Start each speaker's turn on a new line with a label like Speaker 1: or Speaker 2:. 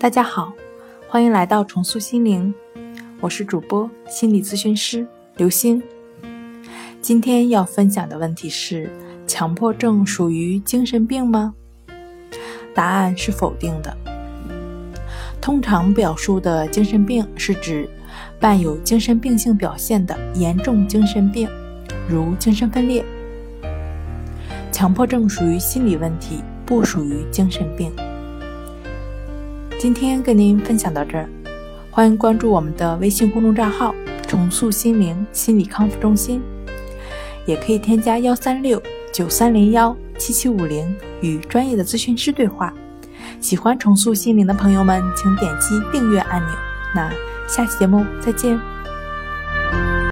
Speaker 1: 大家好，欢迎来到重塑心灵，我是主播心理咨询师刘星。今天要分享的问题是：强迫症属于精神病吗？答案是否定的。通常表述的精神病是指伴有精神病性表现的严重精神病，如精神分裂。强迫症属于心理问题，不属于精神病。今天跟您分享到这儿，欢迎关注我们的微信公众账号“重塑心灵心理康复中心”，也可以添加幺三六九三零幺七七五零与专业的咨询师对话。喜欢重塑心灵的朋友们，请点击订阅按钮。那下期节目再见。